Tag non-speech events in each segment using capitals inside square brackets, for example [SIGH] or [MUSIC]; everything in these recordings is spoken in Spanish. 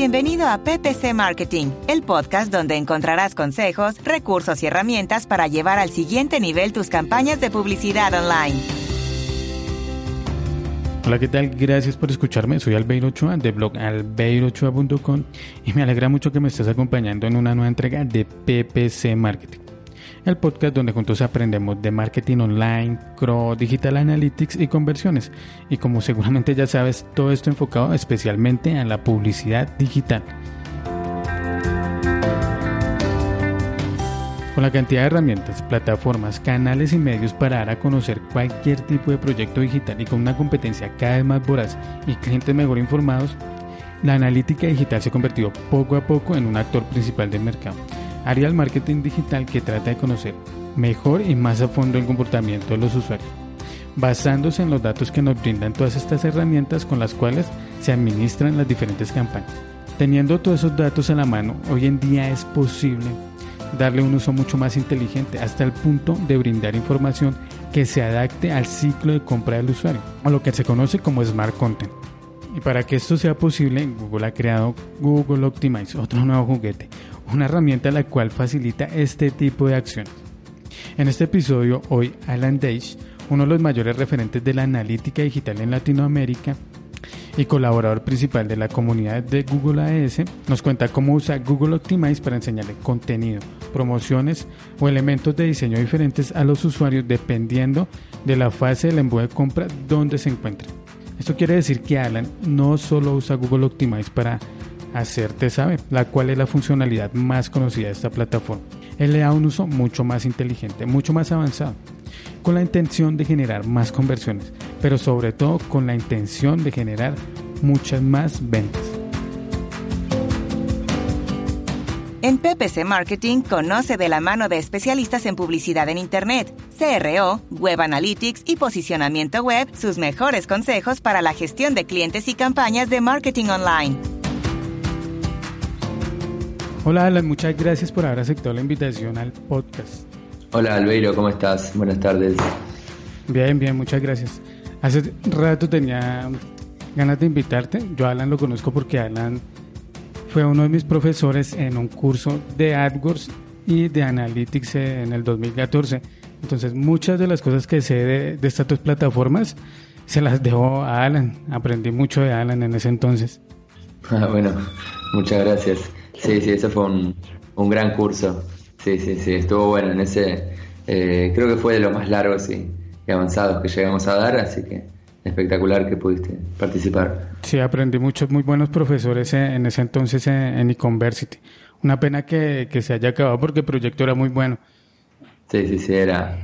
Bienvenido a PPC Marketing, el podcast donde encontrarás consejos, recursos y herramientas para llevar al siguiente nivel tus campañas de publicidad online. Hola, ¿qué tal? Gracias por escucharme. Soy Albeiro Ochoa de blog albeirochoa.com y me alegra mucho que me estés acompañando en una nueva entrega de PPC Marketing el podcast donde juntos aprendemos de marketing online, CRO, digital analytics y conversiones. Y como [LAUGHS] seguramente ya sabes, todo esto enfocado especialmente a la publicidad digital. Con la cantidad de herramientas, plataformas, canales y medios para dar a conocer cualquier tipo de proyecto digital y con una competencia cada vez más voraz y clientes mejor informados, la analítica digital se ha convertido poco a poco en un actor principal del mercado área del marketing digital que trata de conocer mejor y más a fondo el comportamiento de los usuarios, basándose en los datos que nos brindan todas estas herramientas con las cuales se administran las diferentes campañas. Teniendo todos esos datos a la mano, hoy en día es posible darle un uso mucho más inteligente hasta el punto de brindar información que se adapte al ciclo de compra del usuario, o lo que se conoce como Smart Content. Y para que esto sea posible, Google ha creado Google Optimize, otro nuevo juguete, una herramienta la cual facilita este tipo de acciones. En este episodio, hoy Alan Deitch, uno de los mayores referentes de la analítica digital en Latinoamérica y colaborador principal de la comunidad de Google AS, nos cuenta cómo usa Google Optimize para enseñarle contenido, promociones o elementos de diseño diferentes a los usuarios dependiendo de la fase del embudo de compra donde se encuentre. Esto quiere decir que Alan no solo usa Google Optimize para hacerte saber, la cual es la funcionalidad más conocida de esta plataforma. Él le da un uso mucho más inteligente, mucho más avanzado, con la intención de generar más conversiones, pero sobre todo con la intención de generar muchas más ventas. En PPC Marketing conoce de la mano de especialistas en publicidad en Internet, CRO, Web Analytics y posicionamiento web sus mejores consejos para la gestión de clientes y campañas de marketing online. Hola Alan, muchas gracias por haber aceptado la invitación al podcast. Hola Albeiro, ¿cómo estás? Buenas tardes. Bien, bien, muchas gracias. Hace rato tenía ganas de invitarte. Yo a Alan lo conozco porque Alan fue uno de mis profesores en un curso de AdWords y de Analytics en el 2014. Entonces muchas de las cosas que sé de, de estas dos plataformas se las dejó a Alan. Aprendí mucho de Alan en ese entonces. [LAUGHS] Ah, bueno, muchas gracias. Sí, sí, ese fue un, un gran curso. Sí, sí, sí, estuvo bueno en ese. Eh, creo que fue de los más largos y, avanzados que llegamos a dar, así que espectacular que pudiste participar. Sí, aprendí muchos muy buenos profesores en ese entonces en, Econversity. Una pena que, que, se haya acabado porque el proyecto era muy bueno. Sí, sí, sí, era,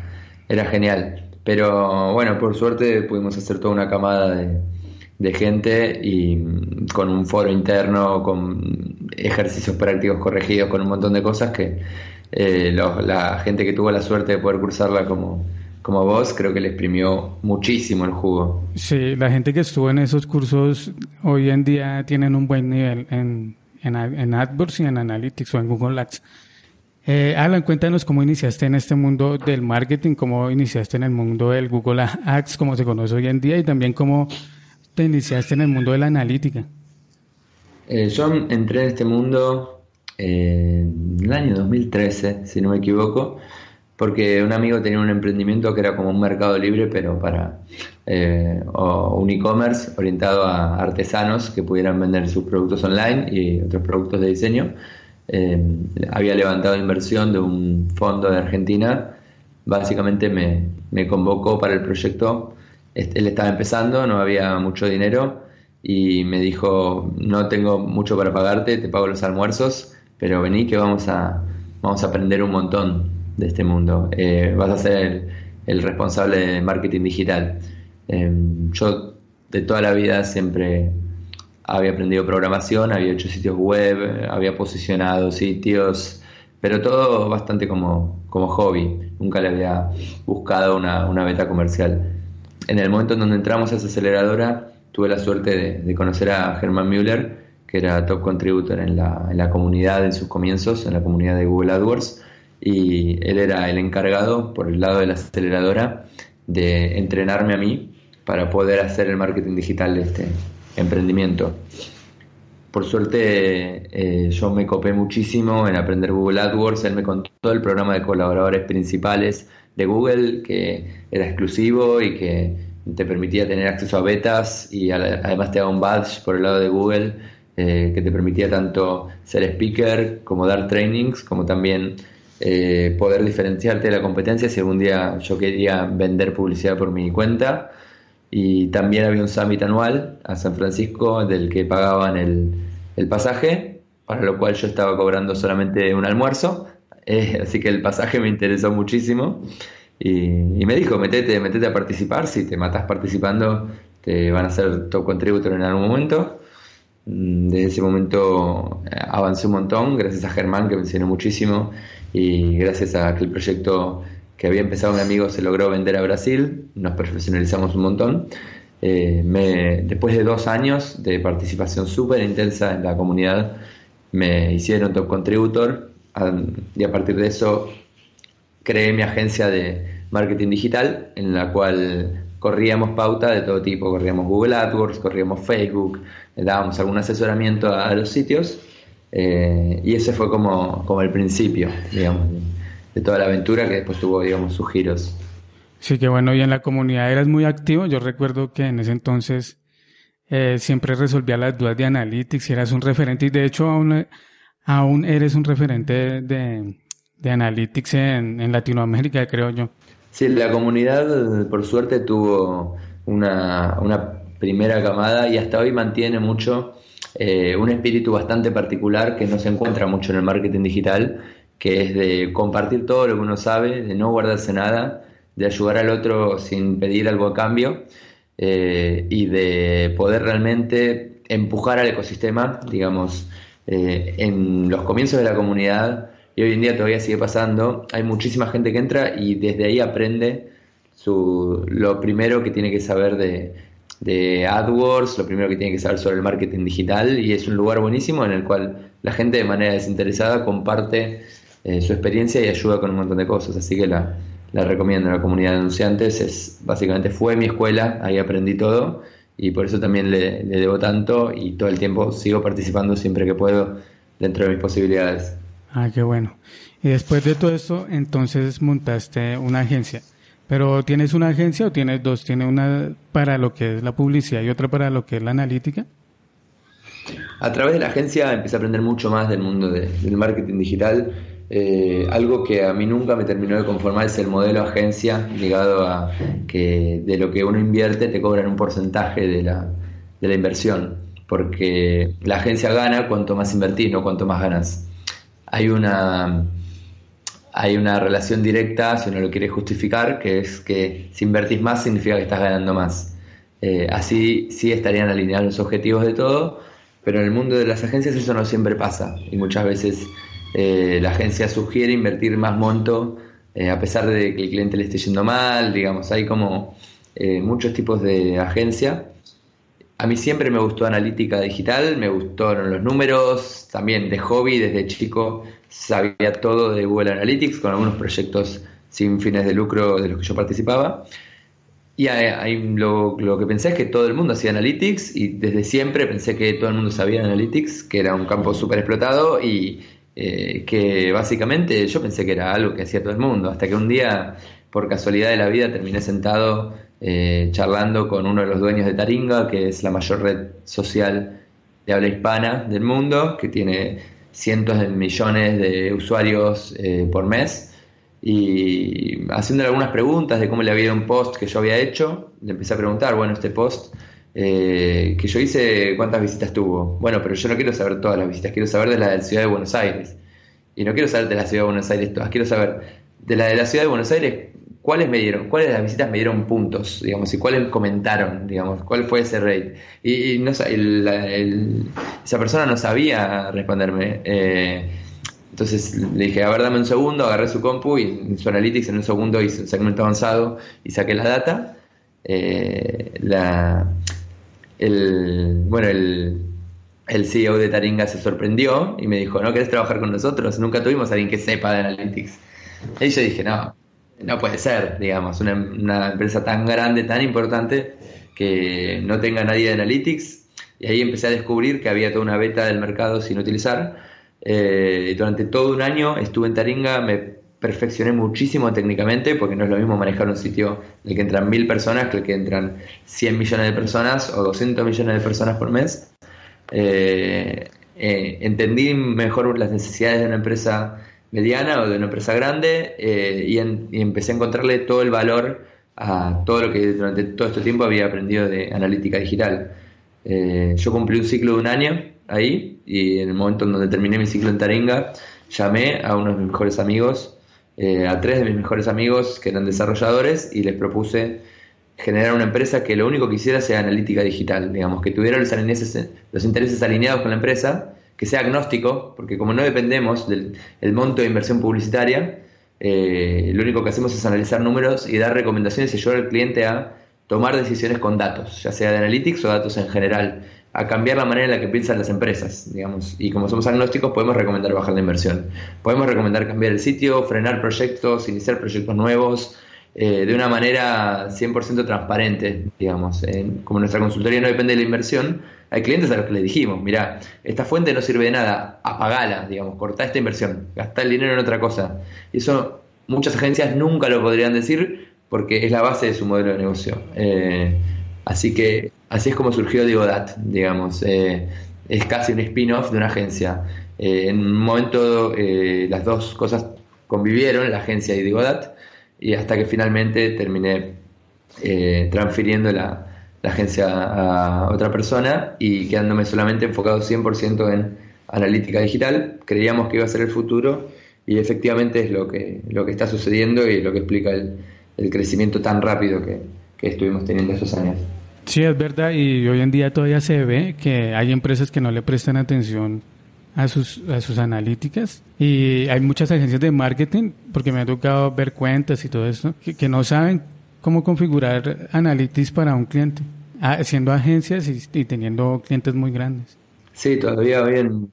era genial. Pero bueno, por suerte pudimos hacer toda una camada de, de gente y con un foro interno, con ejercicios prácticos corregidos, con un montón de cosas que eh, la gente que tuvo la suerte de poder cursarla como, como vos, creo que le exprimió muchísimo el jugo. Sí, la gente que estuvo en esos cursos hoy en día tienen un buen nivel en, en, en AdWords y en Analytics o en Google Ads. Eh, Alan, cuéntanos cómo iniciaste en este mundo del marketing, cómo iniciaste en el mundo del Google Ads, como se conoce hoy en día, y también cómo te iniciaste en el mundo de la analítica? Eh, yo entré en este mundo eh, en el año 2013, si no me equivoco, porque un amigo tenía un emprendimiento que era como un mercado libre, pero para eh, un e-commerce orientado a artesanos que pudieran vender sus productos online y otros productos de diseño. había levantado inversión de un fondo de Argentina. Básicamente me, me convocó para el proyecto él estaba empezando, no había mucho dinero y me dijo, no tengo mucho para pagarte, te pago los almuerzos, pero vení que vamos a, vamos a aprender un montón de este mundo. Eh, vas a ser el, responsable de marketing digital. Em, yo de toda la vida siempre había aprendido programación, había hecho sitios web, había posicionado sitios, pero todo bastante como, como hobby. Nunca le había buscado una, una beta comercial. En el momento en donde entramos a esa aceleradora, tuve la suerte de, conocer a Germán Müller, que era top contributor en la, comunidad en sus comienzos, en la comunidad de Google AdWords, y él era el encargado, por el lado de la aceleradora, de entrenarme a mí para poder hacer el marketing digital de este emprendimiento. Por suerte eh, yo me copé muchísimo en aprender Google AdWords, él me contó el programa de colaboradores principales de Google que era exclusivo y que te permitía tener acceso a betas y además te daba un badge por el lado de Google eh, que te permitía tanto ser speaker como dar trainings, como también eh, poder diferenciarte de la competencia si algún día yo quería vender publicidad por mi cuenta. Y también había un summit anual a San Francisco del que pagaban el, el pasaje, para lo cual yo estaba cobrando solamente un almuerzo. Eh, así que el pasaje me interesó muchísimo. Y, me dijo, metete, metete a participar, si te matas participando te van a hacer top contributor en algún momento. Mm, desde ese momento eh, avancé un montón, gracias a Germán que me enseñó muchísimo y gracias a que el proyecto que había empezado mi amigo se logró vender a Brasil, nos profesionalizamos un montón. Eh, después de dos años de participación súper intensa en la comunidad, me hicieron top contributor y a partir de eso creé mi agencia de marketing digital en la cual corríamos pauta de todo tipo, corríamos Google AdWords, corríamos Facebook, dábamos algún asesoramiento a, los sitios eh, y ese fue como, como el principio, digamos, de, toda la aventura que después tuvo, digamos, sus giros. Sí, que bueno, y en la comunidad eras muy activo. Yo recuerdo que en ese entonces eh, siempre resolvía las dudas de Analytics y eras un referente y de hecho aún, aún eres un referente de, de Analytics en, en Latinoamérica, creo yo. Sí, la comunidad por suerte tuvo una, primera camada y hasta hoy mantiene mucho eh, un espíritu bastante particular que no se encuentra mucho en el marketing digital, que es de compartir todo lo que uno sabe, de no guardarse nada, de ayudar al otro sin pedir algo a cambio eh, y de poder realmente empujar al ecosistema, digamos, eh, en los comienzos de la comunidad y hoy en día todavía sigue pasando. Hay muchísima gente que entra y desde ahí aprende su, lo primero que tiene que saber de, de AdWords, lo primero que tiene que saber sobre el marketing digital y es un lugar buenísimo en el cual la gente de manera desinteresada comparte eh, su experiencia y ayuda con un montón de cosas. Así que la, la recomiendo. La comunidad de anunciantes es básicamente fue mi escuela, ahí aprendí todo y por eso también le, le debo tanto y todo el tiempo sigo participando siempre que puedo dentro de mis posibilidades. Ah, qué bueno. Y después de todo esto, entonces montaste una agencia. Pero ¿tienes una agencia o tienes dos? ¿Tienes una para lo que es la publicidad y otra para lo que es la analítica? A través de la agencia empecé a aprender mucho más del mundo del marketing digital. Eh, algo que a mí nunca me terminó de conformar es el modelo agencia ligado a que de lo que uno invierte te cobran un porcentaje de la, de la inversión. Porque la agencia gana cuanto más invertís, no cuanto más ganas hay una, hay una relación directa, si uno lo quiere justificar, que es que si invertís más significa que estás ganando más. Eh, así sí estarían alineados los objetivos de todo, pero en el mundo de las agencias eso no siempre pasa y muchas veces eh, la agencia sugiere invertir más monto eh, a pesar de que el cliente le esté yendo mal, digamos, hay como muchos tipos de agencia a mí siempre me gustó analítica digital, me gustaron los números, también de hobby, desde chico sabía todo de Google Analytics, con algunos proyectos sin fines de lucro de los que yo participaba. Y ahí lo, que pensé es que todo el mundo hacía Analytics y desde siempre pensé que todo el mundo sabía Analytics, que era un campo súper explotado y eh, que básicamente yo pensé que era algo que hacía todo el mundo, hasta que un día, por casualidad de la vida, terminé sentado eh, charlando con uno de los dueños de Taringa, que es la mayor red social de habla hispana del mundo, que tiene cientos de millones de usuarios eh, por mes. Y haciéndole algunas preguntas de cómo le había ido un post que yo había hecho, le empecé a preguntar, bueno, este post eh, que yo hice, ¿cuántas visitas tuvo? Bueno, pero yo no quiero saber todas las visitas, quiero saber de la de la ciudad de Buenos Aires. Y no quiero saber de la ciudad de Buenos Aires todas, quiero saber de la de la ciudad de Buenos Aires cuáles me dieron, cuáles de las visitas me dieron puntos, digamos, y cuáles comentaron, digamos, cuál fue ese rate. Y, no, esa persona no sabía responderme. Eh, entonces le dije, a ver, dame un segundo, agarré su compu y en su analytics en un segundo hice un segmento avanzado y saqué la data. Eh, la, el, bueno, el, el CEO de Taringa se sorprendió y me dijo, ¿no querés trabajar con nosotros? Nunca tuvimos a alguien que sepa de Analytics. Y yo dije, no, no puede ser, digamos, una, empresa tan grande, tan importante, que no tenga nadie de Analytics. Y ahí empecé a descubrir que había toda una beta del mercado sin utilizar. Eh, durante todo un año estuve en Taringa, me perfeccioné muchísimo técnicamente, porque no es lo mismo manejar un sitio en el que entran mil personas que el que entran 100 millones de personas o 200 millones de personas por mes. Eh, eh, entendí mejor las necesidades de una empresa mediana o de una empresa grande eh, y, empecé a encontrarle todo el valor a todo lo que durante todo este tiempo había aprendido de analítica digital. yo cumplí un ciclo de un año ahí y en el momento en donde terminé mi ciclo en Taringa llamé a uno de mis mejores amigos, a tres de mis mejores amigos que eran desarrolladores y les propuse generar una empresa que lo único que hiciera sea analítica digital, digamos, que tuviera los, los intereses alineados con la empresa, que sea agnóstico, porque como no dependemos del monto de inversión publicitaria, eh, lo único que hacemos es analizar números y dar recomendaciones y ayudar al cliente a tomar decisiones con datos, ya sea de analytics o datos en general, a cambiar la manera en la que piensan las empresas, digamos. Y como somos agnósticos, podemos recomendar bajar la inversión. Podemos recomendar cambiar el sitio, frenar proyectos, iniciar proyectos nuevos, eh, de una manera 100% transparente, digamos. como nuestra consultoría no depende de la inversión, hay clientes a los que les dijimos, mira, esta fuente no sirve de nada, apagala, digamos, corta esta inversión, gasta el dinero en otra cosa. Y eso muchas agencias nunca lo podrían decir porque es la base de su modelo de negocio. Eh, así que así es como surgió Digodat, digamos. Eh, es casi un spin-off de una agencia. en un momento las dos cosas convivieron, la agencia y Digodat, y hasta que finalmente terminé eh, transfiriendo la, agencia a otra persona y quedándome solamente enfocado 100% en analítica digital. Creíamos que iba a ser el futuro y efectivamente es lo que, lo que está sucediendo y lo que explica el, crecimiento tan rápido que, que estuvimos teniendo estos años. Sí, es verdad, y hoy en día todavía se ve que hay empresas que no le prestan atención a sus, a sus analíticas. Y hay muchas agencias de marketing, porque me ha tocado ver cuentas y todo eso, que, no saben cómo configurar analytics para un cliente, ah, siendo agencias y, teniendo clientes muy grandes. Sí, todavía hoy en,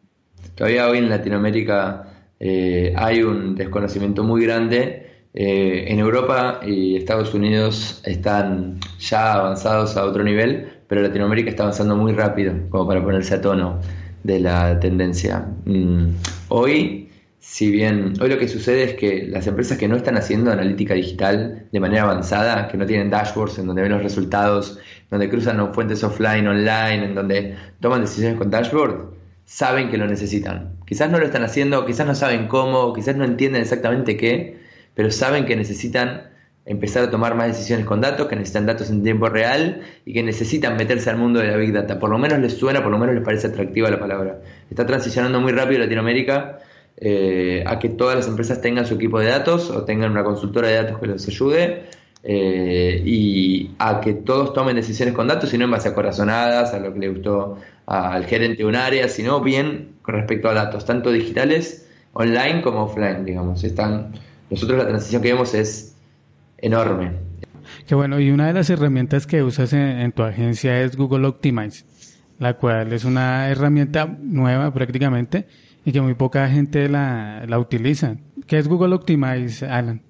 todavía hoy en Latinoamérica eh, hay un desconocimiento muy grande. Eh, en Europa y Estados Unidos están ya avanzados a otro nivel, pero Latinoamérica está avanzando muy rápido, como para ponerse a tono de la tendencia. Mm, hoy, si bien, hoy lo que sucede es que las empresas que no están haciendo analítica digital de manera avanzada, que no tienen dashboards en donde ven los resultados, donde cruzan fuentes offline, online, en donde toman decisiones con dashboard, saben que lo necesitan. Quizás no lo están haciendo, quizás no saben cómo, quizás no entienden exactamente qué, pero saben que necesitan empezar a tomar más decisiones con datos, que necesitan datos en tiempo real y que necesitan meterse al mundo de la Big Data. Por lo menos les suena, por lo menos les parece atractiva la palabra. Está transicionando muy rápido Latinoamérica eh, a que todas las empresas tengan su equipo de datos o tengan una consultora de datos que los ayude eh, y a que todos tomen decisiones con datos y no en base a corazonadas, a lo que le gustó al gerente de un área, sino bien con respecto a datos, tanto digitales, online como offline, digamos. Están, nosotros la transición que vemos es enorme. Qué bueno, y una de las herramientas que usas en, tu agencia es Google Optimize, la cual es una herramienta nueva prácticamente y que muy poca gente la, utiliza. ¿Qué es Google Optimize, Alan?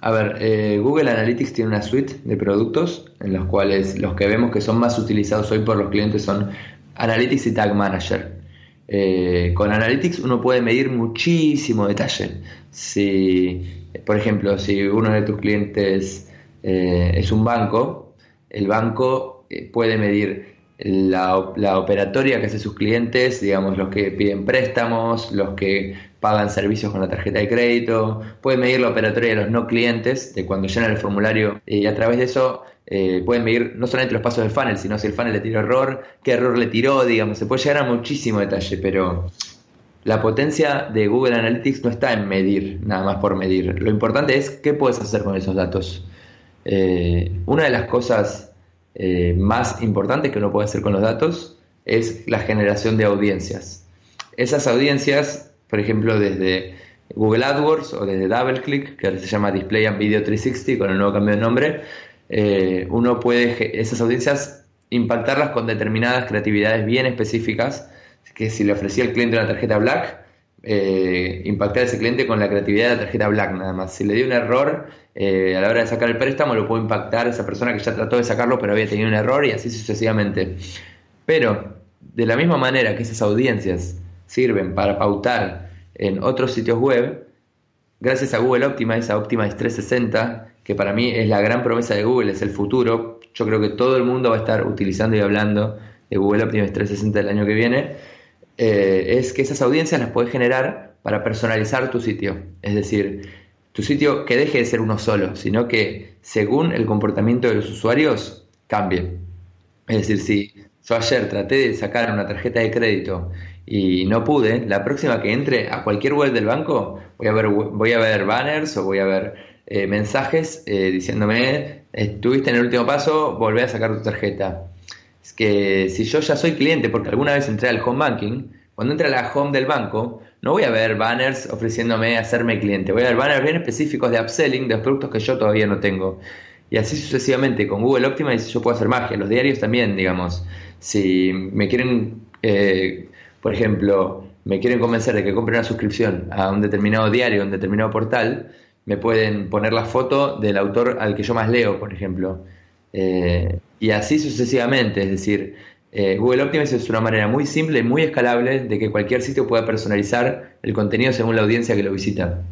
A ver, eh, Google Analytics tiene una suite de productos en los cuales los que vemos que son más utilizados hoy por los clientes son Analytics y Tag Manager. Eh, con Analytics uno puede medir muchísimo detalle. Si por ejemplo, si uno de tus clientes eh, es un banco, el banco eh, puede medir la, operatoria que hace sus clientes, digamos, los que piden préstamos, los que pagan servicios con la tarjeta de crédito, puede medir la operatoria de los no clientes, de cuando llenan el formulario, y a través de eso eh, pueden medir no solamente los pasos del funnel, sino si el funnel le tiró error, qué error le tiró, digamos, se puede llegar a muchísimo detalle, pero la potencia de Google Analytics no está en medir, nada más por medir. Lo importante es qué puedes hacer con esos datos. Eh, una de las cosas eh, más importantes que uno puede hacer con los datos es la generación de audiencias. Esas audiencias, por ejemplo, desde Google AdWords o desde DoubleClick, que ahora se llama Display and Video 360 con el nuevo cambio de nombre, eh, uno puede esas audiencias impactarlas con determinadas creatividades bien específicas que si le ofrecía al cliente una tarjeta Black, eh, impactar a ese cliente con la creatividad de la tarjeta Black nada más. Si le dio un error eh, a la hora de sacar el préstamo, lo puedo impactar a esa persona que ya trató de sacarlo pero había tenido un error y así sucesivamente. Pero, de la misma manera que esas audiencias sirven para pautar en otros sitios web, gracias a Google Optimize, a Optimize 360, que para mí es la gran promesa de Google, es el futuro, yo creo que todo el mundo va a estar utilizando y hablando de Google Optimize 360 el año que viene eh, es que esas audiencias las puedes generar para personalizar tu sitio. Es decir, tu sitio que deje de ser uno solo, sino que según el comportamiento de los usuarios cambie. Es decir, si yo ayer traté de sacar una tarjeta de crédito y no pude, la próxima que entre a cualquier web del banco voy a ver, voy a ver banners o voy a ver eh, mensajes eh, diciéndome, estuviste en el último paso, volvé a sacar tu tarjeta es que si yo ya soy cliente, porque alguna vez entré al home banking, cuando entra a la home del banco, no voy a ver banners ofreciéndome hacerme cliente, voy a ver banners bien específicos de upselling de los productos que yo todavía no tengo. Y así sucesivamente, con Google Optimize yo puedo hacer magia, los diarios también, digamos. Si me quieren, eh, por ejemplo, me quieren convencer de que compre una suscripción a un determinado diario, a un determinado portal, me pueden poner la foto del autor al que yo más leo, por ejemplo. Eh, y así sucesivamente, es decir, eh, Google Optimize es una manera muy simple y muy escalable de que cualquier sitio pueda personalizar el contenido según la audiencia que lo visita.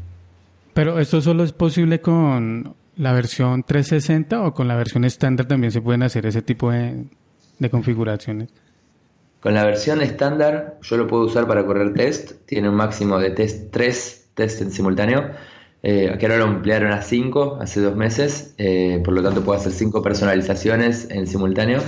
Pero esto solo es posible con la versión 360 o con la versión estándar también se pueden hacer ese tipo de, configuraciones. Con la versión estándar yo lo puedo usar para correr test, tiene un máximo de test 3 test en simultáneo eh, ahora lo ampliaron a 5 hace dos meses, eh, por lo tanto puedo hacer 5 personalizaciones en simultáneo.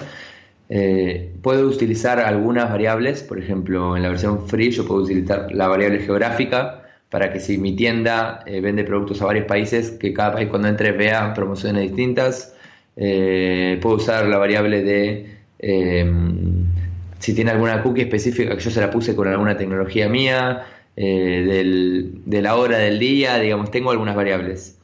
Eh, puedo utilizar algunas variables, por ejemplo, en la versión free yo puedo utilizar la variable geográfica para que si mi tienda eh, vende productos a varios países, que cada país cuando entre vea promociones distintas. puedo usar la variable de si tiene alguna cookie específica que yo se la puse con alguna tecnología mía. Eh, de la hora del día, digamos, tengo algunas variables.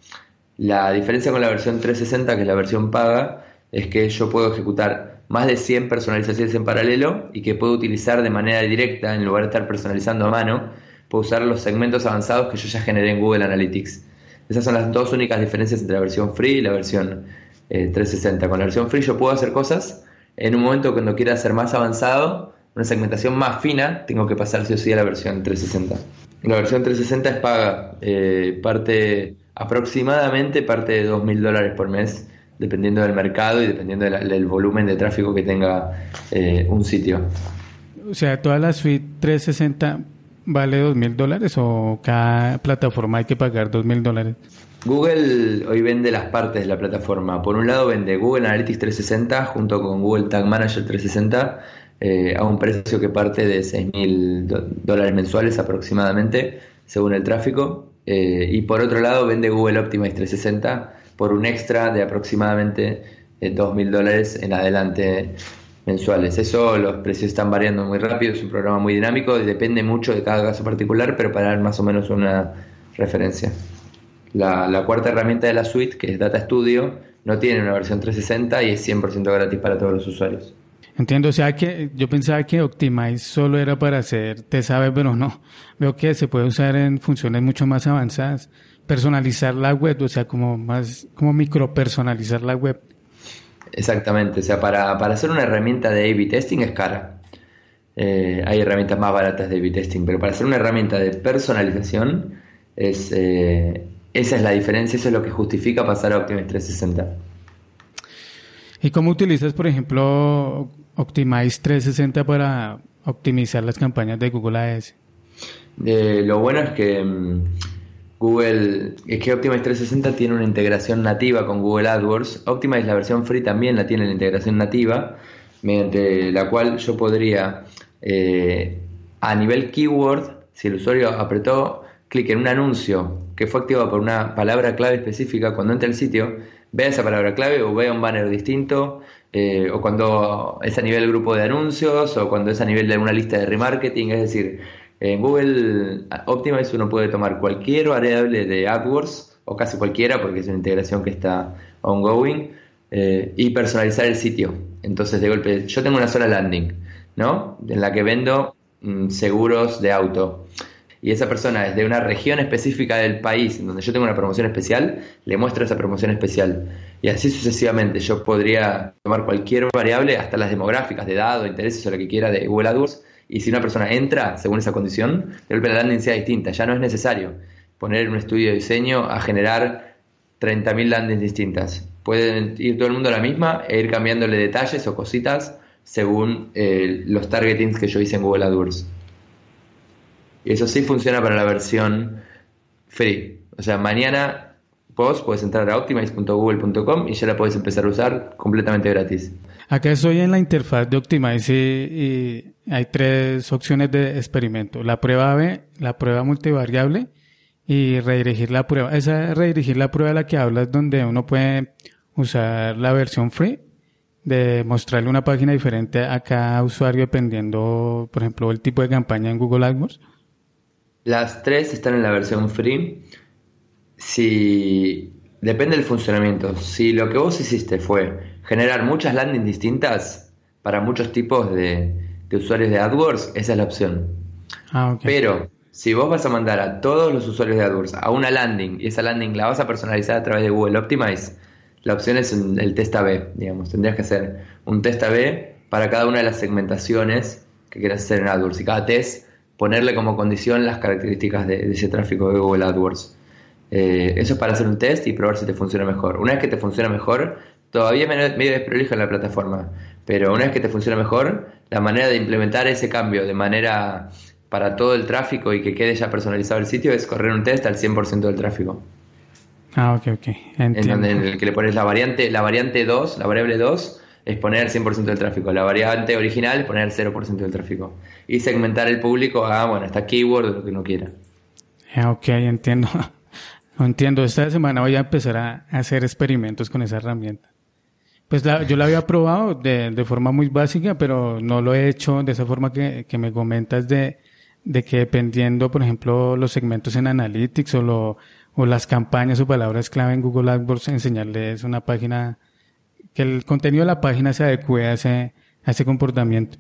La diferencia con la versión 360, que es la versión paga, es que yo puedo ejecutar más de 100 personalizaciones en paralelo y que puedo utilizar de manera directa, en lugar de estar personalizando a mano, puedo usar los segmentos avanzados que yo ya generé en Google Analytics. Esas son las dos únicas diferencias entre la versión free y la versión 360. Eh, con la versión free yo puedo hacer cosas, en un momento cuando quiera ser más avanzado, una segmentación más fina, tengo que pasar sí o sí a la versión 360. La versión 360 es paga, eh, parte aproximadamente parte de 2.000 dólares por mes, dependiendo del mercado y dependiendo del volumen de tráfico que tenga eh, un sitio. O sea, toda la suite 360 vale 2.000 dólares o cada plataforma hay que pagar 2.000 dólares. Google hoy vende las partes de la plataforma. Por un lado vende Google Analytics 360 junto con Google Tag Manager 360 eh, a un precio que parte de 6 mil dólares mensuales aproximadamente, según el tráfico. Eh, y por otro lado, vende Google Optimize 360 por un extra de aproximadamente eh, 2 mil dólares en adelante mensuales. Eso, los precios están variando muy rápido, es un programa muy dinámico, depende mucho de cada caso particular, pero para dar más o menos una referencia. La, la cuarta herramienta de la suite, que es Data Studio, no tiene una versión 360 y es 100% gratis para todos los usuarios. Entiendo, o sea que yo pensaba que Optimize solo era para hacer te sabe, pero no. Veo que se puede usar en funciones mucho más avanzadas. Personalizar la web, o sea, como más, como micro personalizar la web. Exactamente, o sea, para, para hacer una herramienta de A-B testing es cara. Eh, hay herramientas más baratas de A-B testing, pero para hacer una herramienta de personalización, es, eh, esa es la diferencia, eso es lo que justifica pasar a Optimize 360. ¿Y cómo utilizas, por ejemplo, Optimize 360 para optimizar las campañas de Google Ads? Eh, lo bueno es que mm, Google, es que Optimize 360 tiene una integración nativa con Google AdWords. Optimize, la versión free, también la tiene la integración nativa, mediante la cual yo podría, eh, a nivel keyword, si el usuario apretó clic en un anuncio que fue activado por una palabra clave específica, cuando entra al sitio, vea esa palabra clave o vea un banner distinto, eh, o cuando es a nivel grupo de anuncios, o cuando es a nivel de una lista de remarketing, es decir, en Google Optimize uno puede tomar cualquier variable de AdWords, o casi cualquiera, porque es una integración que está ongoing, eh, y personalizar el sitio. Entonces, de golpe, yo tengo una sola landing, ¿no? En la que vendo mm, seguros de auto y esa persona es de una región específica del país donde yo tengo una promoción especial, le muestro esa promoción especial. Y así sucesivamente. Yo podría tomar cualquier variable, hasta las demográficas, de edad o intereses o lo que quiera de Google AdWords, y si una persona entra según esa condición, de golpe la landing sea distinta. Ya no es necesario poner un estudio de diseño a generar 30.000 landings distintas. Puede ir todo el mundo a la misma e ir cambiándole detalles o cositas según eh, los targetings que yo hice en Google AdWords. Y eso sí funciona para la versión free. O sea, mañana vos puedes entrar a optimize.google.com y ya la puedes empezar a usar completamente gratis. Acá estoy en la interfaz de Optimize y, hay tres opciones de experimento. La prueba B, la prueba multivariable y redirigir la prueba. Esa redirigir la prueba de la que hablas donde uno puede usar la versión free de mostrarle una página diferente a cada usuario dependiendo, por ejemplo, el tipo de campaña en Google AdWords. Las tres están en la versión free. Si depende del funcionamiento. Si lo que vos hiciste fue generar muchas landings distintas para muchos tipos de, usuarios de AdWords, esa es la opción. Ah, Pero si vos vas a mandar a todos los usuarios de AdWords a una landing y esa landing la vas a personalizar a través de Google Optimize, la opción es el test A-B, digamos. Tendrías que hacer un test A-B para cada una de las segmentaciones que quieras hacer en AdWords. Y cada test ponerle como condición las características de, ese tráfico de Google AdWords. Eh, eso es para hacer un test y probar si te funciona mejor. Una vez que te funciona mejor, todavía medio desprolijo en la plataforma, pero una vez que te funciona mejor, la manera de implementar ese cambio de manera para todo el tráfico y que quede ya personalizado el sitio es correr un test al 100% del tráfico. Ah, ok, ok. En, donde, en el que le pones la variante, la variante 2, la variable 2, es poner el 100% del tráfico. La variante original es poner el 0% del tráfico. Y segmentar el público a, bueno, hasta keyword lo que uno quiera. Ah, ok, entiendo. [LAUGHS] entiendo. Esta semana voy a empezar a hacer experimentos con esa herramienta. Pues yo la había probado de, de, forma muy básica, pero no lo he hecho de esa forma que, que me comentas de, de que dependiendo, por ejemplo, los segmentos en Analytics o, lo, o las campañas o palabras clave en Google AdWords, enseñarles una página que el contenido de la página se adecue a ese, a ese comportamiento.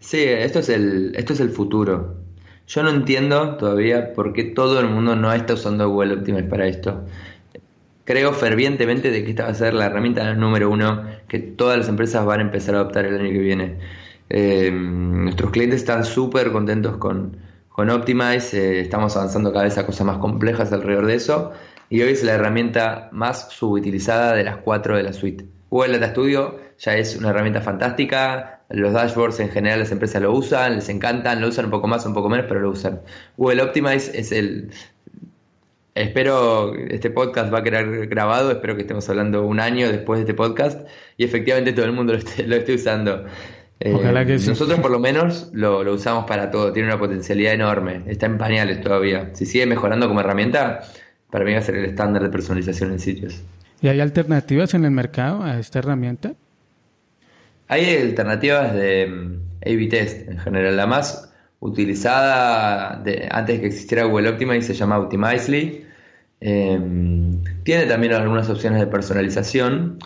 Sí, esto es, el, esto es el futuro. Yo no entiendo todavía por qué todo el mundo no está usando Google Optimize para esto. Creo fervientemente de que esta va a ser la herramienta número uno que todas las empresas van a empezar a adoptar el año que viene. Eh, nuestros clientes están súper contentos con, con Optimize, eh, estamos avanzando cada vez a cosas más complejas alrededor de eso y hoy es la herramienta más subutilizada de las cuatro de la suite. Google Data Studio ya es una herramienta fantástica, los dashboards en general las empresas lo usan, les encantan, lo usan un poco más, un poco menos, pero lo usan. Google Optimize es el... Espero, este podcast va a quedar grabado, espero que estemos hablando un año después de este podcast y efectivamente todo el mundo lo esté, [LAUGHS] usando. Ojalá que eh, sí. Nosotros por lo [LAUGHS] menos lo, lo usamos para todo, tiene una potencialidad enorme, está en pañales todavía. Si sigue mejorando como herramienta, para mí va a ser el estándar de personalización en sitios. ¿Y hay alternativas en el mercado a esta herramienta? Hay alternativas de mm, A-B test en general. La más utilizada de, antes de que existiera Google Optimize se llama Optimizely. Em, tiene también algunas opciones de personalización,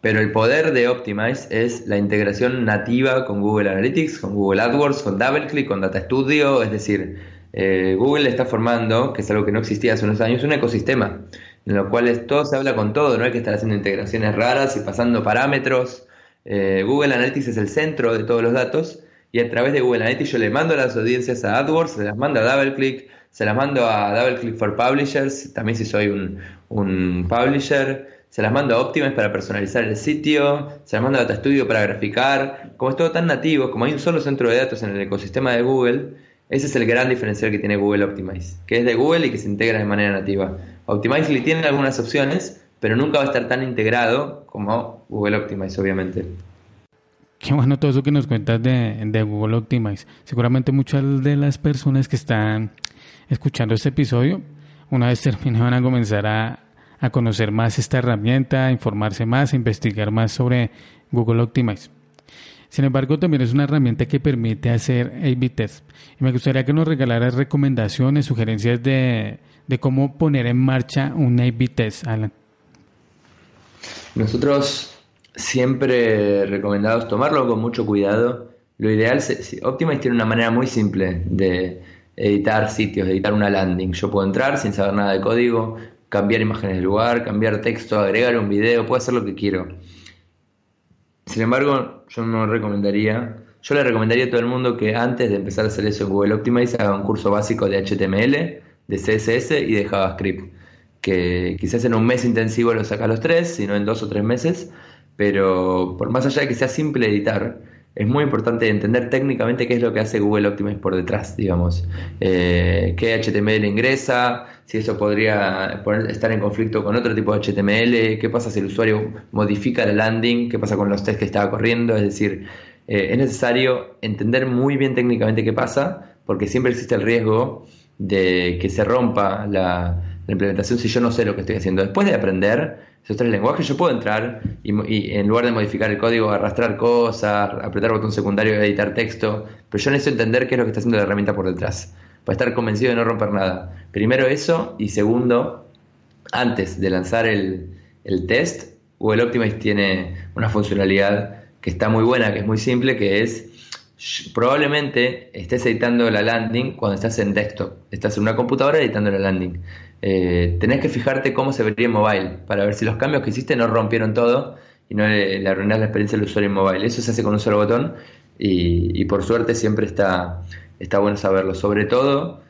pero el poder de Optimize es la integración nativa con Google Analytics, con Google AdWords, con DoubleClick, con Data Studio, es decir, eh, Google está formando, que es algo que no existía hace unos años, un ecosistema en lo cual todo se habla con todo, no hay que estar haciendo integraciones raras y pasando parámetros. Eh, Google Analytics es el centro de todos los datos y a través de Google Analytics yo le mando las audiencias a AdWords, se las mando a DoubleClick, se las mando a DoubleClick for Publishers, también si soy un, un publisher, se las mando a Optimize para personalizar el sitio, se las mando a Data Studio para graficar. Como es todo tan nativo, como hay un solo centro de datos en el ecosistema de Google, ese es el gran diferencial que tiene Google Optimize, que es de Google y que se integra de manera nativa. Optimizely tiene algunas opciones, pero nunca va a estar tan integrado como Google Optimize, obviamente. Qué bueno todo eso que nos cuentas de, de Google Optimize. Seguramente muchas de las personas que están escuchando este episodio, una vez termine, van a comenzar a, a conocer más esta herramienta, a informarse más, a investigar más sobre Google Optimize. Sin embargo, también es una herramienta que permite hacer A-B test. Y me gustaría que nos regalaras recomendaciones, sugerencias de, de cómo poner en marcha un A-B test, Alan. Nosotros siempre recomendados tomarlo con mucho cuidado. Lo ideal, Optimize tiene una manera muy simple de editar sitios, de editar una landing. Yo puedo entrar sin saber nada de código, cambiar imágenes de lugar, cambiar texto, agregar un video, puedo hacer lo que quiero. Sin embargo, yo no recomendaría, yo le recomendaría a todo el mundo que antes de empezar a hacer eso en Google Optimize haga un curso básico de HTML, de CSS y de JavaScript. Que quizás en un mes intensivo lo saca los tres, sino en dos o tres meses, pero por más allá de que sea simple editar, es muy importante entender técnicamente qué es lo que hace Google Optimize por detrás, digamos. Eh, qué HTML ingresa, si eso podría estar en conflicto con otro tipo de HTML, qué pasa si el usuario modifica la landing, qué pasa con los tests que estaba corriendo. Es decir, eh, es necesario entender muy bien técnicamente qué pasa, porque siempre existe el riesgo de que se rompa la, la implementación si yo no sé lo que estoy haciendo. Después de aprender, esos tres lenguajes, yo puedo entrar y, en lugar de modificar el código, arrastrar cosas, apretar botón secundario, editar texto, pero yo necesito entender qué es lo que está haciendo la herramienta por detrás, para estar convencido de no romper nada. Primero eso, y segundo, antes de lanzar el, el test, Google Optimize tiene una funcionalidad que está muy buena, que es muy simple, que es probablemente estés editando la landing cuando estás en desktop, estás en una computadora editando la landing eh, tenés que fijarte cómo se vería en mobile para ver si los cambios que hiciste no rompieron todo y no le, arruinás la experiencia del usuario en mobile. Eso se hace con un solo botón y, por suerte siempre está, está bueno saberlo. Sobre todo,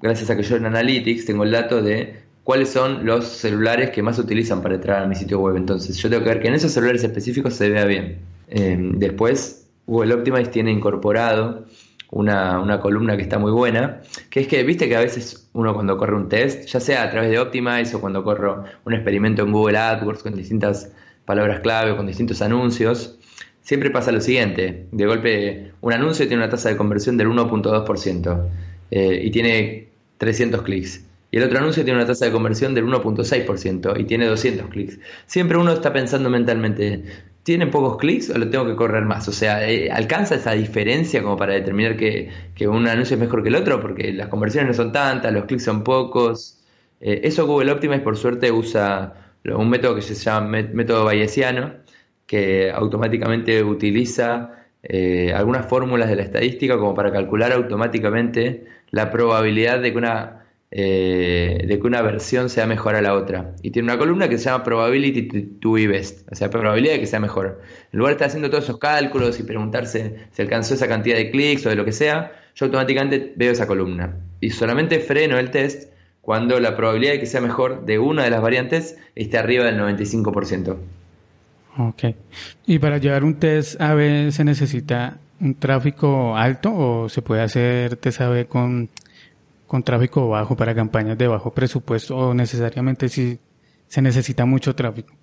gracias a que yo en Analytics tengo el dato de cuáles son los celulares que más utilizan para entrar a mi sitio web. Entonces yo tengo que ver que en esos celulares específicos se vea bien. Eh, después, Google Optimize tiene incorporado una, una, columna que está muy buena, que es que, viste que a veces uno cuando corre un test, ya sea a través de Optimize o cuando corro un experimento en Google AdWords con distintas palabras clave o con distintos anuncios, siempre pasa lo siguiente, de golpe un anuncio tiene una tasa de conversión del 1.2% eh, y tiene 300 clics. Y el otro anuncio tiene una tasa de conversión del 1.6% y tiene 200 clics. Siempre uno está pensando mentalmente, tienen pocos clics o lo tengo que correr más. O sea, eh, ¿alcanza esa diferencia como para determinar que, un anuncio es mejor que el otro? Porque las conversiones no son tantas, los clics son pocos. Eh, eso Google Optimize por suerte usa un método que se llama método bayesiano, que automáticamente utiliza eh, algunas fórmulas de la estadística como para calcular automáticamente la probabilidad de que una eh, de que una versión sea mejor a la otra. Y tiene una columna que se llama Probability to be best, o sea, probabilidad de que sea mejor. En lugar de estar haciendo todos esos cálculos y preguntarse si alcanzó esa cantidad de clics o de lo que sea, yo automáticamente veo esa columna. Y solamente freno el test cuando la probabilidad de que sea mejor de una de las variantes esté arriba del 95%. Ok. ¿Y para llevar un test AB se necesita un tráfico alto o se puede hacer test AB con con tráfico bajo para campañas de bajo presupuesto o necesariamente si se necesita mucho tráfico?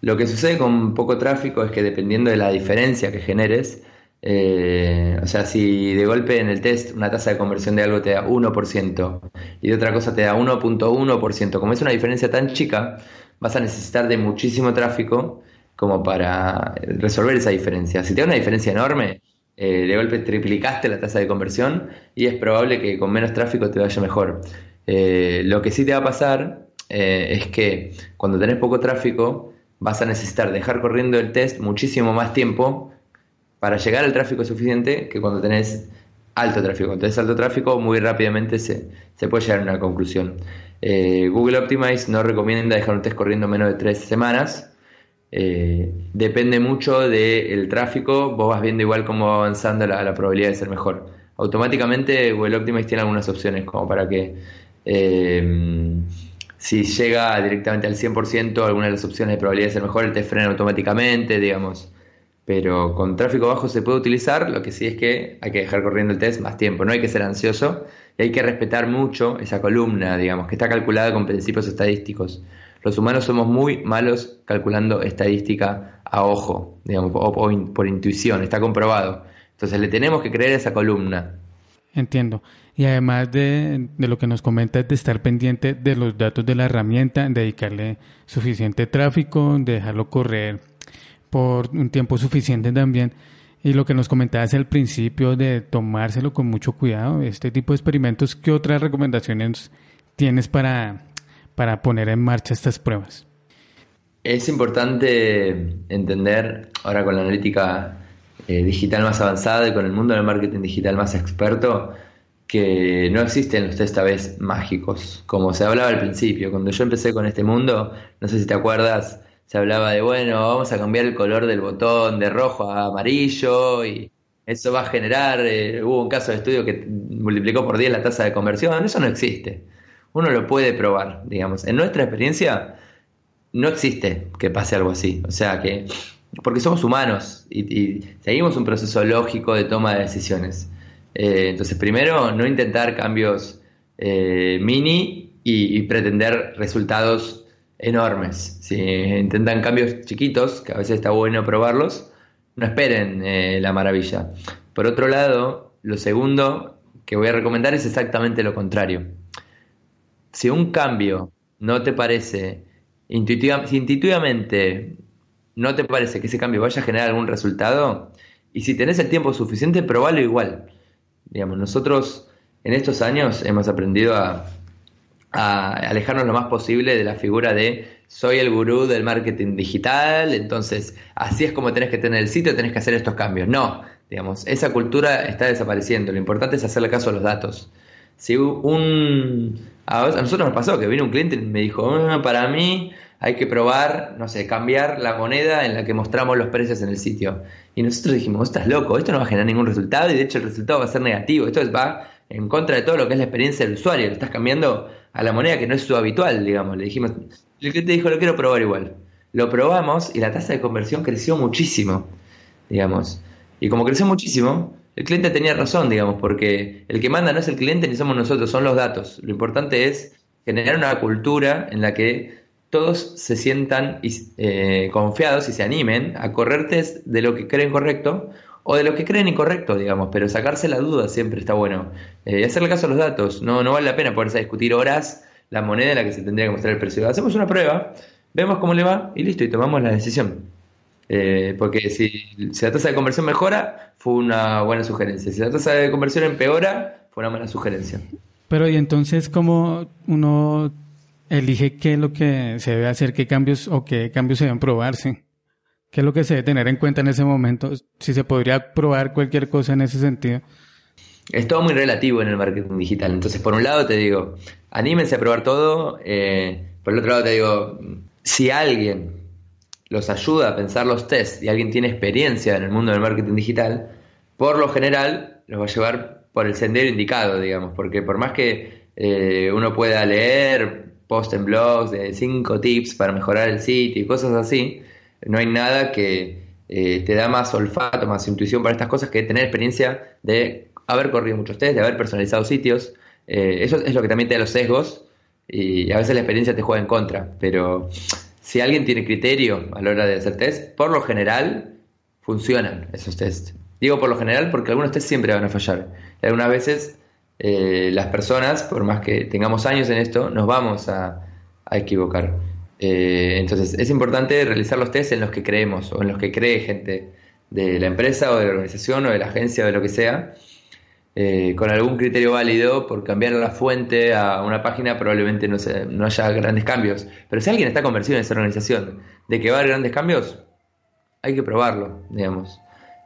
Lo que sucede con poco tráfico es que dependiendo de la diferencia que generes, eh, o sea, si de golpe en el test una tasa de conversión de algo te da 1% y de otra cosa te da 1.1%, como es una diferencia tan chica, vas a necesitar de muchísimo tráfico como para resolver esa diferencia. Si te da una diferencia enorme, eh, de golpe triplicaste la tasa de conversión y es probable que con menos tráfico te vaya mejor. Eh, lo que sí te va a pasar eh, es que cuando tenés poco tráfico vas a necesitar dejar corriendo el test muchísimo más tiempo para llegar al tráfico suficiente que cuando tenés alto tráfico. Cuando tenés alto tráfico muy rápidamente se, se puede llegar a una conclusión. Google Optimize no recomienda dejar un test corriendo menos de tres semanas eh, depende mucho del tráfico, vos vas viendo igual cómo va avanzando la, probabilidad de ser mejor. Automáticamente Google Optimize tiene algunas opciones como para que eh, si llega directamente al 100%, alguna de las opciones de probabilidad de ser mejor, te frena automáticamente, digamos. Pero con tráfico bajo se puede utilizar, lo que sí es que hay que dejar corriendo el test más tiempo, no hay que ser ansioso y hay que respetar mucho esa columna, digamos, que está calculada con principios estadísticos. Los humanos somos muy malos calculando estadística a ojo, digamos, o, por intuición, está comprobado. Entonces le tenemos que creer esa columna. Entiendo. Y además de, de, lo que nos comenta de estar pendiente de los datos de la herramienta, dedicarle suficiente tráfico, dejarlo correr por un tiempo suficiente también. Y lo que nos comentabas al principio de tomárselo con mucho cuidado, este tipo de experimentos, ¿qué otras recomendaciones tienes para, para poner en marcha estas pruebas? Es importante entender, ahora con la analítica eh, digital más avanzada y con el mundo del marketing digital más experto, que no existen los test a mágicos, como se hablaba al principio. Cuando yo empecé con este mundo, no sé si te acuerdas, se hablaba de, bueno, vamos a cambiar el color del botón de rojo a amarillo y eso va a generar, eh, hubo un caso de estudio que multiplicó por 10 la tasa de conversión, eso no existe. Uno lo puede probar, digamos. En nuestra experiencia no existe que pase algo así. O sea que, porque somos humanos y, seguimos un proceso lógico de toma de decisiones. Eh, entonces, primero, no intentar cambios eh, mini y pretender resultados enormes. Si intentan cambios chiquitos, que a veces está bueno probarlos, no esperen eh, la maravilla. Por otro lado, lo segundo que voy a recomendar es exactamente lo contrario. Si un cambio no te parece, intuitivamente no te parece que ese cambio vaya a generar algún resultado, y si tenés el tiempo suficiente, probalo igual. Digamos, nosotros en estos años hemos aprendido a a alejarnos lo más posible de la figura de soy el gurú del marketing digital, entonces así es como tenés que tener el sitio, tenés que hacer estos cambios. No, digamos, esa cultura está desapareciendo. Lo importante es hacerle caso a los datos. Si un a nosotros nos pasó que vino un cliente y me dijo, ah, para mí hay que probar, no sé, cambiar la moneda en la que mostramos los precios en el sitio. Y nosotros dijimos, estás loco, esto no va a generar ningún resultado y de hecho el resultado va a ser negativo. Esto va en contra de todo lo que es la experiencia del usuario. Le estás cambiando a la moneda que no es su habitual, digamos. Le dijimos, el cliente dijo, lo quiero probar igual. Lo probamos y la tasa de conversión creció muchísimo, digamos. Y como creció muchísimo, el cliente tenía razón, digamos, porque el que manda no es el cliente ni somos nosotros, son los datos. Lo importante es generar una cultura en la que todos se sientan eh, confiados y se animen a correr test de lo que creen correcto o de lo que creen incorrecto, digamos, pero sacarse la duda siempre está bueno. Eh, y hacerle caso a los datos, no, no vale la pena ponerse a discutir horas la moneda en la que se tendría que mostrar el precio. Hacemos una prueba, vemos cómo le va y listo, y tomamos la decisión. Eh, porque si, si, la tasa de conversión mejora, fue una buena sugerencia. Si la tasa de conversión empeora, fue una mala sugerencia. Pero y entonces, ¿cómo uno elige qué es lo que se debe hacer, qué cambios o qué cambios se deben probarse? ¿Qué es lo que se debe tener en cuenta en ese momento? Si se podría probar cualquier cosa en ese sentido. Es todo muy relativo en el marketing digital. Entonces, por un lado te digo, anímense a probar todo. Eh, por el otro lado te digo, si alguien los ayuda a pensar los tests y alguien tiene experiencia en el mundo del marketing digital, por lo general los va a llevar por el sendero indicado, digamos, porque por más que eh, uno pueda leer post en blogs de cinco tips para mejorar el sitio y cosas así, no hay nada que eh, te da más olfato, más intuición para estas cosas que tener experiencia de haber corrido muchos test, de haber personalizado sitios. Eh, eso es lo que también te da los sesgos y a veces la experiencia te juega en contra, pero si alguien tiene criterio a la hora de hacer test, por lo general funcionan esos test. Digo por lo general porque algunos test siempre van a fallar. Y algunas veces eh, las personas, por más que tengamos años en esto, nos vamos a equivocar. Eh, entonces, es importante realizar los test en los que creemos o en los que cree gente de la empresa o de la organización o de la agencia o de lo que sea, eh, con algún criterio válido, por cambiar la fuente a una página probablemente no, no haya grandes cambios. Pero si alguien está convencido en esa organización de que va a haber grandes cambios, hay que probarlo, digamos.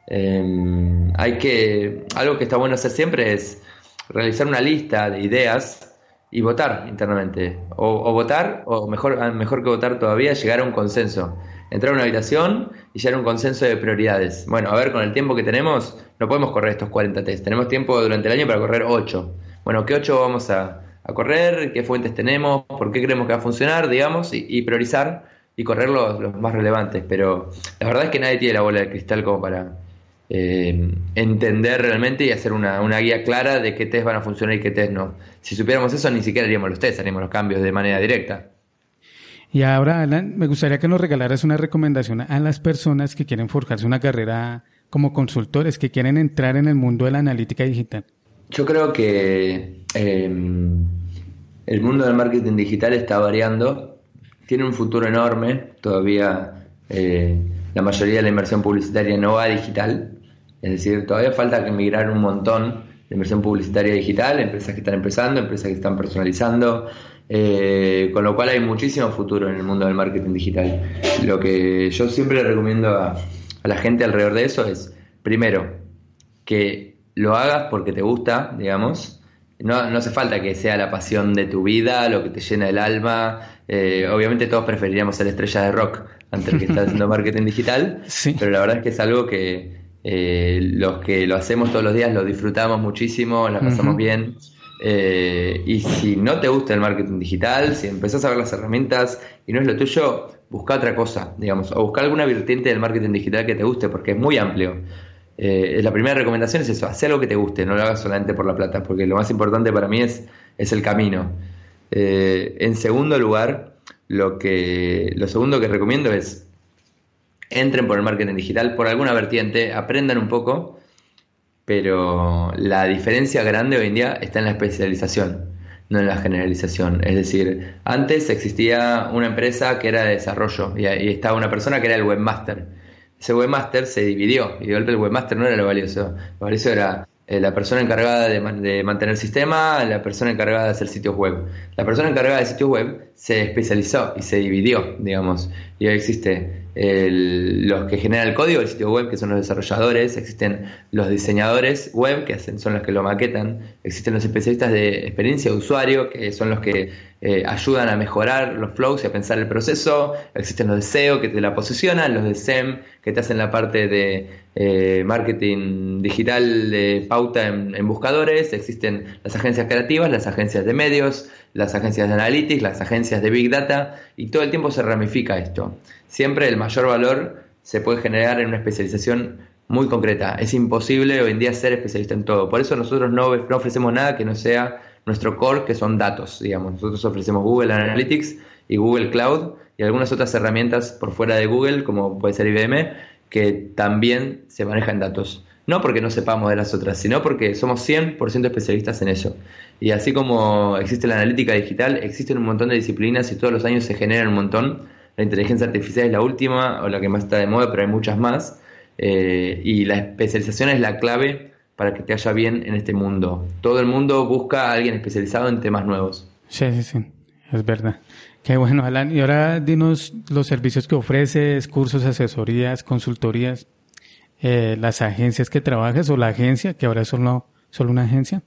Em, hay que, algo que está bueno hacer siempre es realizar una lista de ideas y votar internamente. O, votar, o mejor, ah, mejor que votar todavía, llegar a un consenso. Entrar a una habitación y llegar a un consenso de prioridades. Bueno, a ver, con el tiempo que tenemos, no podemos correr estos 40 test. Tenemos tiempo durante el año para correr 8. Bueno, ¿qué 8 vamos a, correr? ¿Qué fuentes tenemos? ¿Por qué creemos que va a funcionar? Digamos, y, priorizar y correr los, los más relevantes. Pero la verdad es que nadie tiene la bola de cristal como para eh, entender realmente y hacer una, guía clara de qué test van a funcionar y qué test no. Si supiéramos eso, ni siquiera haríamos los test, haríamos los cambios de manera directa. Y ahora, Alan, me gustaría que nos regalaras una recomendación a las personas que quieren forjarse una carrera como consultores, que quieren entrar en el mundo de la analítica digital. Yo creo que em, el mundo del marketing digital está variando, tiene un futuro enorme, todavía eh, la mayoría de la inversión publicitaria no va digital, es decir, todavía falta que migrar un montón de inversión publicitaria digital, empresas que están empezando, empresas que están personalizando, eh, con lo cual hay muchísimo futuro en el mundo del marketing digital. Lo que yo siempre recomiendo a, a la gente alrededor de eso es, primero, que lo hagas porque te gusta, digamos. No, no hace falta que sea la pasión de tu vida, lo que te llena el alma. Eh, obviamente todos preferiríamos ser estrellas de rock antes que estar haciendo [LAUGHS] marketing digital, pero la verdad es que es algo que eh, los que lo hacemos todos los días lo disfrutamos muchísimo, la pasamos bien. Eh, y si no te gusta el marketing digital, si empezás a ver las herramientas y no es lo tuyo, busca otra cosa, digamos, o busca alguna vertiente del marketing digital que te guste, porque es muy amplio. Eh, la primera recomendación es eso, hacer algo que te guste, no lo hagas solamente por la plata, porque lo más importante para mí es, es el camino. Eh, en segundo lugar, lo, que, lo segundo que recomiendo es entren por el marketing digital, por alguna vertiente, aprendan un poco, pero la diferencia grande hoy en día está en la especialización, no en la generalización. Es decir, antes existía una empresa que era de desarrollo y, estaba una persona que era el webmaster ese webmaster se dividió y de golpe el webmaster no era lo valioso. Lo valioso era eh, la persona encargada de, de, mantener el sistema, la persona encargada de hacer sitios web. La persona encargada de sitios web se especializó y se dividió, digamos. Y hoy existe los que generan el código del sitio web, que son los desarrolladores, existen los diseñadores web, que son los que lo maquetan, existen los especialistas de experiencia de usuario, que son los que eh, ayudan a mejorar los flows y a pensar el proceso, existen los de SEO que te la posicionan, los de SEM que te hacen la parte de eh, marketing digital de pauta en, buscadores, existen las agencias creativas, las agencias de medios, las agencias de analytics, las agencias de big data, y todo el tiempo se ramifica esto. Siempre el mayor valor se puede generar en una especialización muy concreta. Es imposible hoy en día ser especialista en todo. Por eso nosotros no, ofrecemos nada que no sea nuestro core, que son datos, digamos. Nosotros ofrecemos Google Analytics y Google Cloud y algunas otras herramientas por fuera de Google, como puede ser IBM, que también se manejan datos. No porque no sepamos de las otras, sino porque somos 100% especialistas en eso. Y así como existe la analítica digital, existen un montón de disciplinas y todos los años se generan un montón. La inteligencia artificial es la última o la que más está de moda, pero hay muchas más. Eh, y la especialización es la clave para que te haya bien en este mundo. Todo el mundo busca a alguien especializado en temas nuevos. Sí, sí, sí, es verdad. Qué bueno, Alan. Y ahora dinos los servicios que ofreces, cursos, asesorías, consultorías, eh, las agencias que trabajas o la agencia, que ahora es solo, solo una agencia.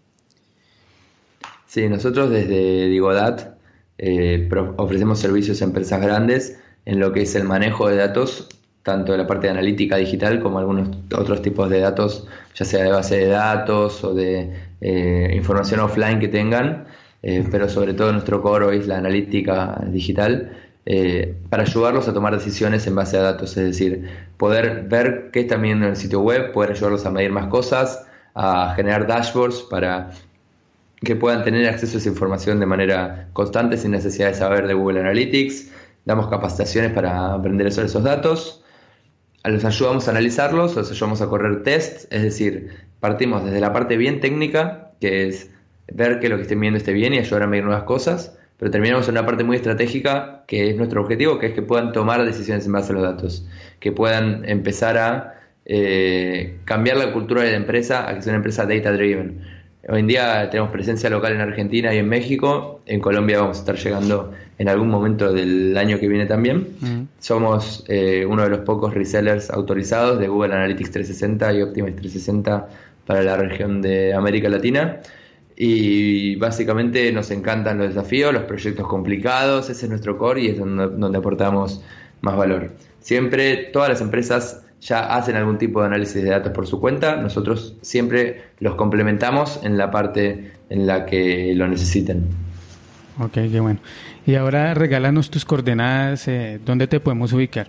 Sí, nosotros desde Digodat eh, ofrecemos servicios a empresas grandes en lo que es el manejo de datos tanto de la parte de analítica digital como algunos otros tipos de datos, ya sea de base de datos o de eh, información offline que tengan, eh, pero sobre todo nuestro core es la analítica digital, para ayudarlos a tomar decisiones en base a datos, es decir, poder ver qué están viendo en el sitio web, poder ayudarlos a medir más cosas, a generar dashboards para que puedan tener acceso a esa información de manera constante sin necesidad de saber de Google Analytics. Damos capacitaciones para aprender sobre esos datos los ayudamos a analizarlos, los ayudamos a correr tests, es decir, partimos desde la parte bien técnica, que es ver que lo que estén viendo esté bien y ayudar a medir nuevas cosas, pero terminamos en una parte muy estratégica, que es nuestro objetivo, que es que puedan tomar decisiones en base a los datos, que puedan empezar a eh, cambiar la cultura de la empresa a que sea una empresa data driven. Hoy en día tenemos presencia local en Argentina y en México. En Colombia vamos a estar llegando en algún momento del año que viene también. Mm. Somos eh, uno de los pocos resellers autorizados de Google Analytics 360 y Optimize 360 para la región de América Latina. Y básicamente nos encantan los desafíos, los proyectos complicados, ese es nuestro core y es donde, donde aportamos más valor. Siempre todas las empresas ya hacen algún tipo de análisis de datos por su cuenta, nosotros siempre los complementamos en la parte en la que lo necesiten. Ok, qué bueno. Y ahora regálanos tus coordenadas, eh, ¿dónde te podemos ubicar?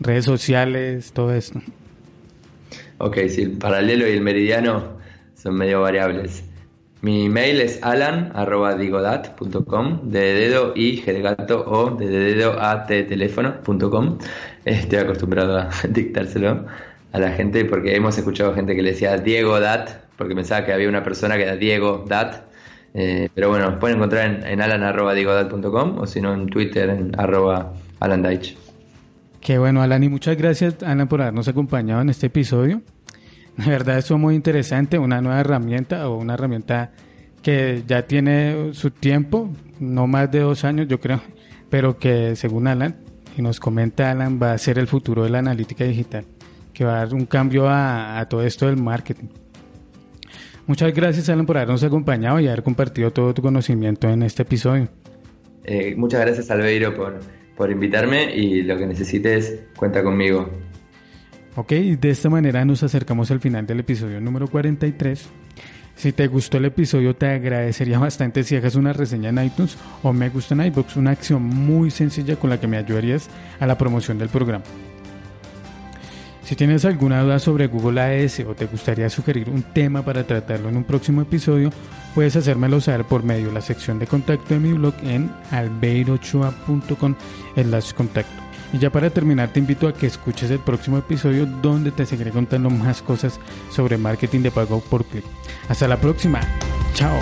Redes sociales, todo esto. Ok, sí, el paralelo y el meridiano son medio variables. Mi mail es alan.digodat.com, de dedo y de gato o de dedo a teléfono.com. Estoy acostumbrado a [LAUGHS] dictárselo a la gente porque hemos escuchado gente que le decía Diego Dat, porque pensaba que había una persona que era Diego Dat. Eh, pero bueno, pueden encontrar en, en alan.digodat.com o si no en Twitter en arroba alandaich. Qué bueno, Alan, y muchas gracias, Alan, por habernos acompañado en este episodio. [LAUGHS] La verdad, es muy interesante, una nueva herramienta o una herramienta que ya tiene su tiempo, no más de dos años, yo creo, pero que según Alan, y nos comenta Alan, va a ser el futuro de la analítica digital, que va a dar un cambio a, todo esto del marketing. Muchas gracias, Alan, por habernos acompañado y haber compartido todo tu conocimiento en este episodio. Eh, muchas gracias, Albeiro, por, por invitarme y lo que necesites, cuenta conmigo. Ok, de esta manera nos acercamos al final del episodio número 43. Si te gustó el episodio, te agradecería bastante si hagas una reseña en iTunes o me gusta en iBox, una acción muy sencilla con la que me ayudarías a la promoción del programa. Si tienes alguna duda sobre Google AS o te gustaría sugerir un tema para tratarlo en un próximo episodio, puedes hacérmelo saber por medio de la sección de contacto de mi blog en albeirochoa.com contacto. Y ya para terminar te invito a que escuches el próximo episodio donde te seguiré contando más cosas sobre marketing de pago por clic. Hasta la próxima. Chao.